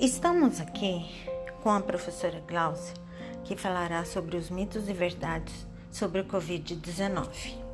Estamos aqui com a professora Glaucia, que falará sobre os mitos e verdades sobre o Covid-19.